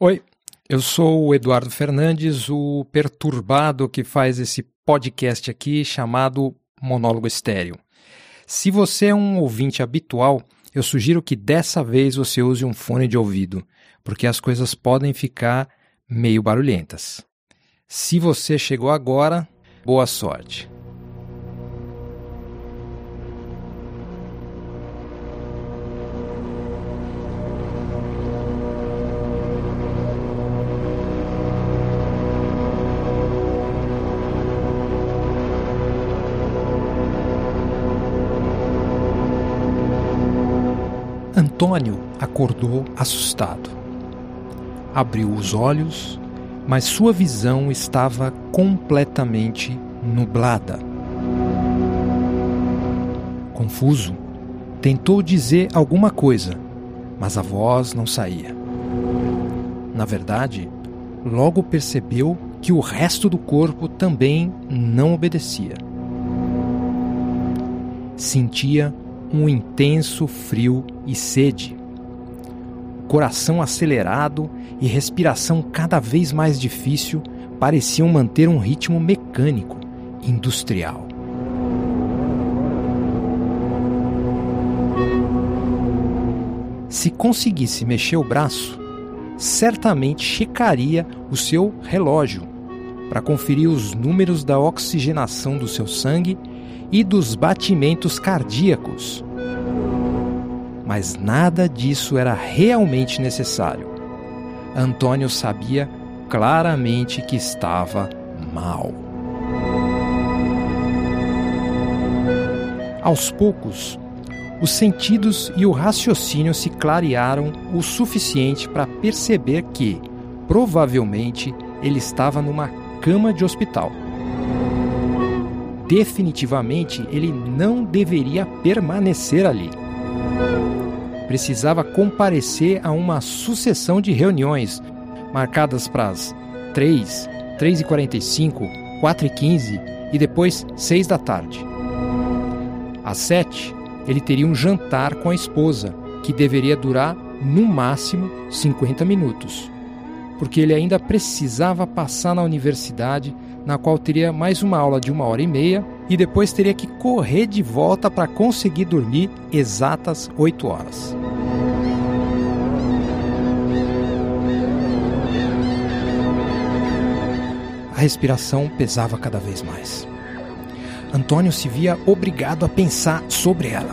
Oi, eu sou o Eduardo Fernandes, o perturbado que faz esse podcast aqui chamado Monólogo Estéreo. Se você é um ouvinte habitual, eu sugiro que dessa vez você use um fone de ouvido, porque as coisas podem ficar meio barulhentas. Se você chegou agora, boa sorte. Antônio acordou assustado. Abriu os olhos, mas sua visão estava completamente nublada. Confuso, tentou dizer alguma coisa, mas a voz não saía. Na verdade, logo percebeu que o resto do corpo também não obedecia. Sentia um intenso frio e sede. Coração acelerado e respiração cada vez mais difícil pareciam manter um ritmo mecânico, industrial. Se conseguisse mexer o braço, certamente checaria o seu relógio para conferir os números da oxigenação do seu sangue e dos batimentos cardíacos. Mas nada disso era realmente necessário. Antônio sabia claramente que estava mal. Aos poucos, os sentidos e o raciocínio se clarearam o suficiente para perceber que, provavelmente, ele estava numa cama de hospital definitivamente ele não deveria permanecer ali. Precisava comparecer a uma sucessão de reuniões marcadas para as 3, 3h45, 4h15 e depois 6 da tarde. Às 7, ele teria um jantar com a esposa, que deveria durar no máximo 50 minutos, porque ele ainda precisava passar na universidade na qual teria mais uma aula de uma hora e meia e depois teria que correr de volta para conseguir dormir exatas oito horas. A respiração pesava cada vez mais. Antônio se via obrigado a pensar sobre ela.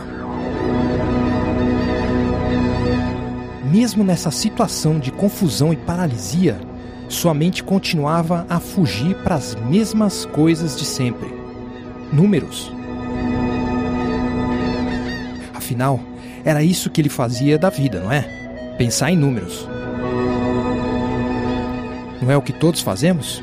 Mesmo nessa situação de confusão e paralisia, sua mente continuava a fugir para as mesmas coisas de sempre: números. Afinal, era isso que ele fazia da vida, não é? Pensar em números. Não é o que todos fazemos?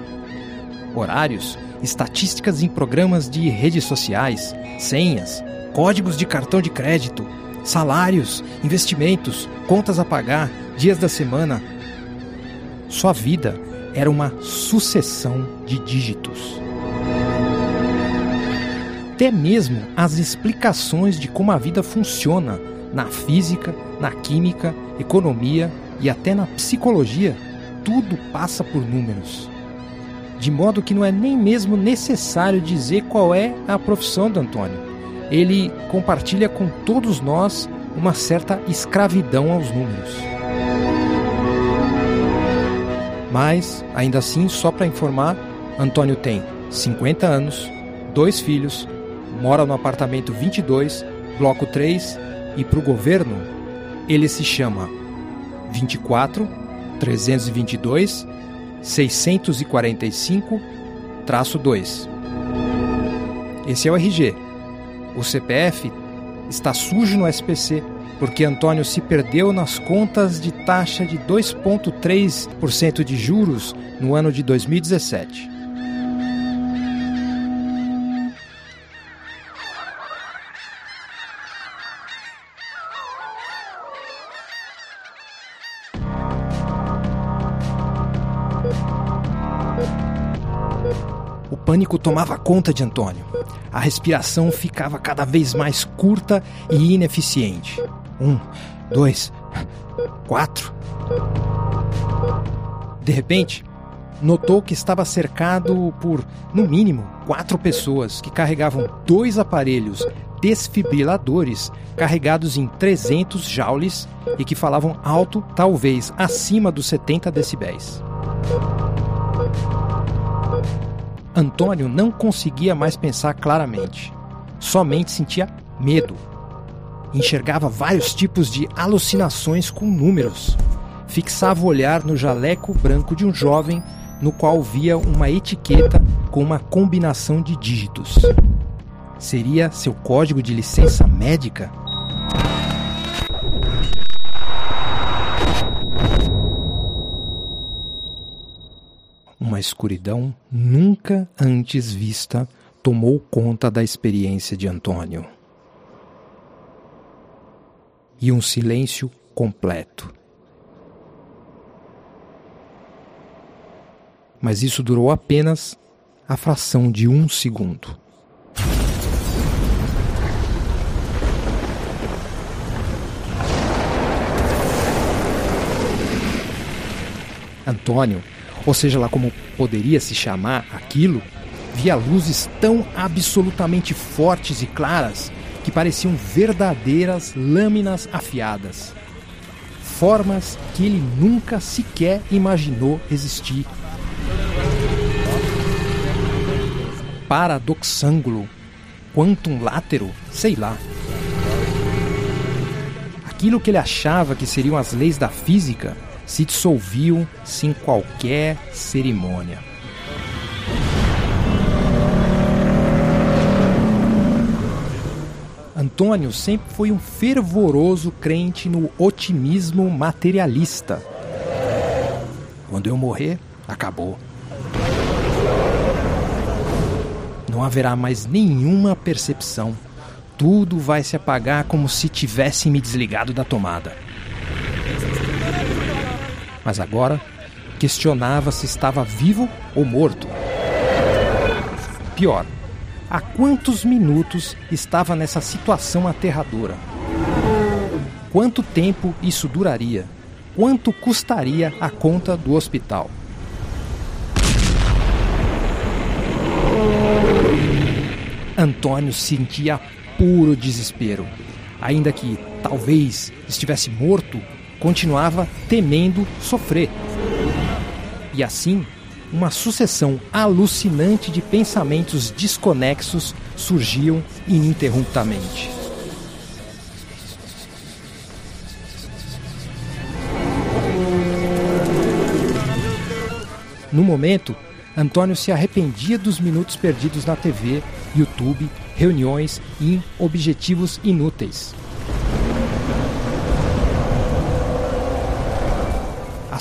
Horários, estatísticas em programas de redes sociais, senhas, códigos de cartão de crédito, salários, investimentos, contas a pagar, dias da semana, sua vida era uma sucessão de dígitos. Até mesmo as explicações de como a vida funciona na física, na química, economia e até na psicologia, tudo passa por números. De modo que não é nem mesmo necessário dizer qual é a profissão do Antônio. Ele compartilha com todos nós uma certa escravidão aos números. Mas, ainda assim, só para informar, Antônio tem 50 anos, dois filhos, mora no apartamento 22, bloco 3, e para o governo, ele se chama 24 322 645 2. Esse é o RG. O CPF está sujo no SPC porque Antônio se perdeu nas contas de taxa de 2,3% de juros no ano de 2017. O pânico tomava conta de Antônio. A respiração ficava cada vez mais curta e ineficiente. Um, dois, quatro. De repente, notou que estava cercado por, no mínimo, quatro pessoas que carregavam dois aparelhos desfibriladores carregados em 300 joules e que falavam alto, talvez acima dos 70 decibéis. Antônio não conseguia mais pensar claramente. Somente sentia medo. Enxergava vários tipos de alucinações com números. Fixava o olhar no jaleco branco de um jovem no qual via uma etiqueta com uma combinação de dígitos. Seria seu código de licença médica? Uma escuridão nunca antes vista tomou conta da experiência de Antônio. E um silêncio completo. mas isso durou apenas a fração de um segundo. Antônio, ou seja lá como poderia se chamar aquilo, via luzes tão absolutamente fortes e claras que pareciam verdadeiras lâminas afiadas. Formas que ele nunca sequer imaginou existir paradoxângulo, quantum látero, sei lá. Aquilo que ele achava que seriam as leis da física se dissolviam sem qualquer cerimônia. Antônio sempre foi um fervoroso crente no otimismo materialista. Quando eu morrer, acabou. Não haverá mais nenhuma percepção. Tudo vai se apagar como se tivesse me desligado da tomada. Mas agora questionava se estava vivo ou morto. Pior, há quantos minutos estava nessa situação aterradora? Quanto tempo isso duraria? Quanto custaria a conta do hospital? Antônio sentia puro desespero. Ainda que talvez estivesse morto, continuava temendo sofrer. E assim, uma sucessão alucinante de pensamentos desconexos surgiam ininterruptamente. No momento, Antônio se arrependia dos minutos perdidos na TV, YouTube, reuniões e objetivos inúteis.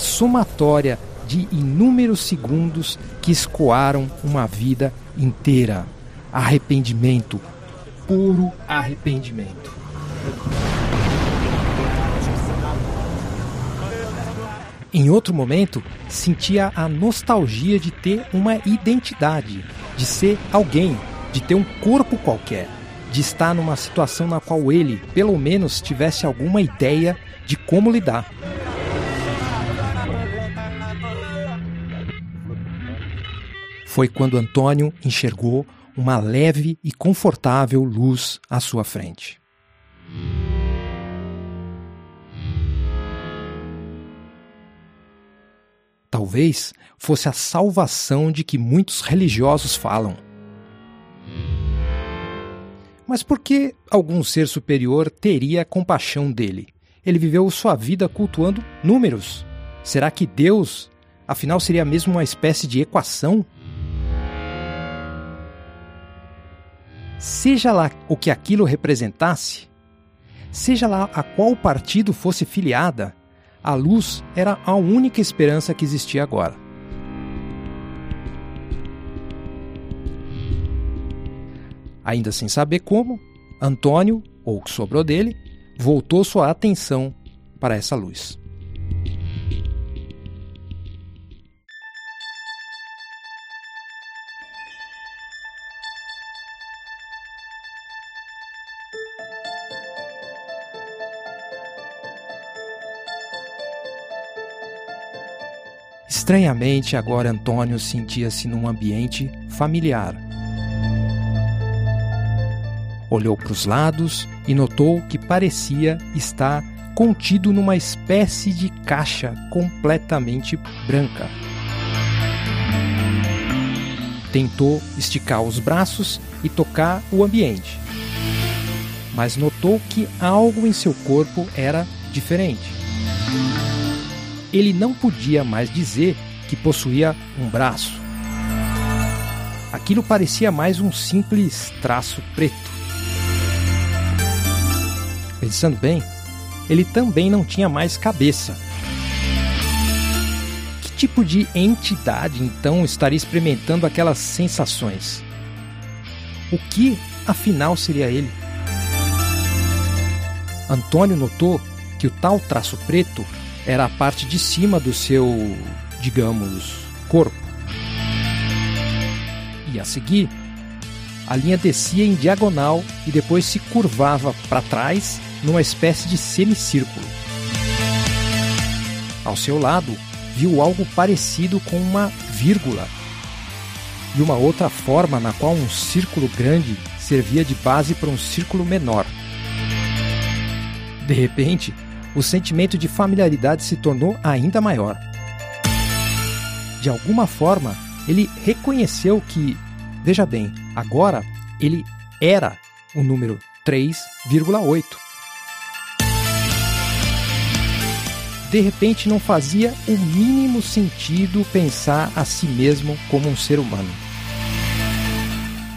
Somatória de inúmeros segundos que escoaram uma vida inteira. Arrependimento, puro arrependimento. Em outro momento, sentia a nostalgia de ter uma identidade, de ser alguém, de ter um corpo qualquer, de estar numa situação na qual ele, pelo menos, tivesse alguma ideia de como lidar. Foi quando Antônio enxergou uma leve e confortável luz à sua frente. Talvez fosse a salvação de que muitos religiosos falam. Mas por que algum ser superior teria compaixão dele? Ele viveu sua vida cultuando números. Será que Deus, afinal, seria mesmo uma espécie de equação? Seja lá o que aquilo representasse, seja lá a qual partido fosse filiada, a luz era a única esperança que existia agora. Ainda sem saber como, Antônio, ou o que sobrou dele, voltou sua atenção para essa luz. Estranhamente, agora Antônio sentia-se num ambiente familiar. Olhou para os lados e notou que parecia estar contido numa espécie de caixa completamente branca. Tentou esticar os braços e tocar o ambiente, mas notou que algo em seu corpo era diferente. Ele não podia mais dizer que possuía um braço. Aquilo parecia mais um simples traço preto. Pensando bem, ele também não tinha mais cabeça. Que tipo de entidade então estaria experimentando aquelas sensações? O que, afinal, seria ele? Antônio notou que o tal traço preto era a parte de cima do seu, digamos, corpo. E a seguir, a linha descia em diagonal e depois se curvava para trás numa espécie de semicírculo. Ao seu lado, viu algo parecido com uma vírgula e uma outra forma na qual um círculo grande servia de base para um círculo menor. De repente, o sentimento de familiaridade se tornou ainda maior. De alguma forma, ele reconheceu que, veja bem, agora ele era o número 3,8. de repente não fazia o mínimo sentido pensar a si mesmo como um ser humano.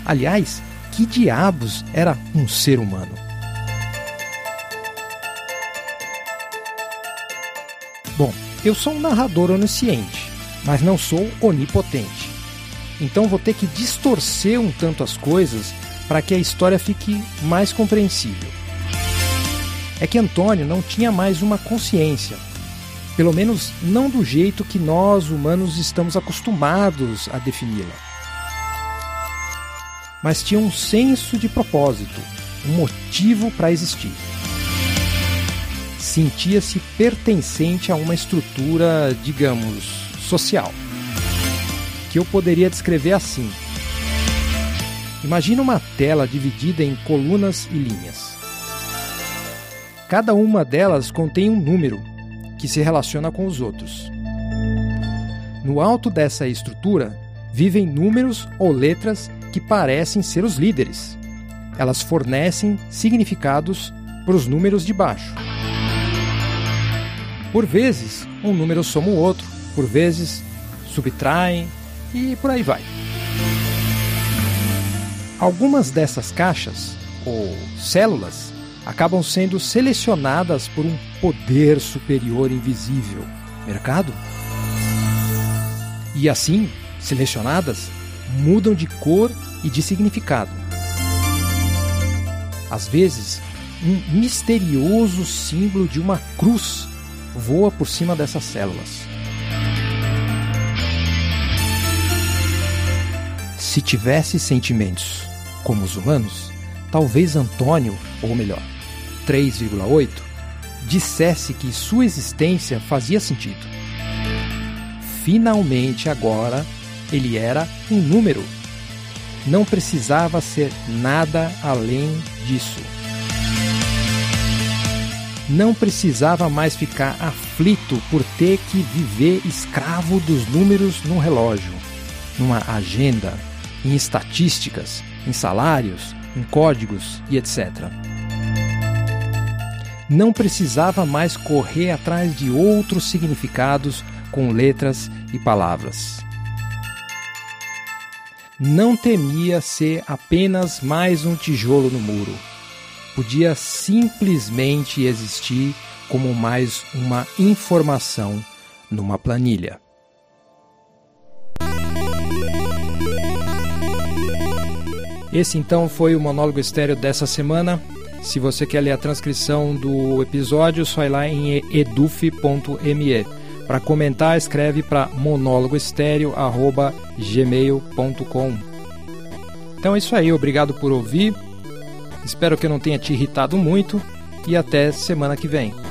Aliás, que diabos era um ser humano? Bom, eu sou um narrador onisciente, mas não sou onipotente. Então vou ter que distorcer um tanto as coisas para que a história fique mais compreensível. É que Antônio não tinha mais uma consciência, pelo menos não do jeito que nós humanos estamos acostumados a defini-la. Mas tinha um senso de propósito, um motivo para existir. Sentia-se pertencente a uma estrutura, digamos, social, que eu poderia descrever assim. Imagina uma tela dividida em colunas e linhas. Cada uma delas contém um número que se relaciona com os outros. No alto dessa estrutura vivem números ou letras que parecem ser os líderes. Elas fornecem significados para os números de baixo. Por vezes, um número soma o outro, por vezes, subtraem e por aí vai. Algumas dessas caixas, ou células, acabam sendo selecionadas por um poder superior invisível mercado. E assim, selecionadas, mudam de cor e de significado. Às vezes, um misterioso símbolo de uma cruz voa por cima dessas células. Se tivesse sentimentos como os humanos, talvez Antônio, ou melhor, 3,8 dissesse que sua existência fazia sentido. Finalmente, agora, ele era um número. Não precisava ser nada além disso. Não precisava mais ficar aflito por ter que viver escravo dos números no relógio, numa agenda, em estatísticas, em salários, em códigos e etc não precisava mais correr atrás de outros significados com letras e palavras. Não temia ser apenas mais um tijolo no muro. Podia simplesmente existir como mais uma informação numa planilha. Esse então foi o monólogo estéreo dessa semana. Se você quer ler a transcrição do episódio, só ir lá em eduf.me. Para comentar, escreve para monólogoestéreo.gmail.com. Então é isso aí, obrigado por ouvir. Espero que eu não tenha te irritado muito e até semana que vem.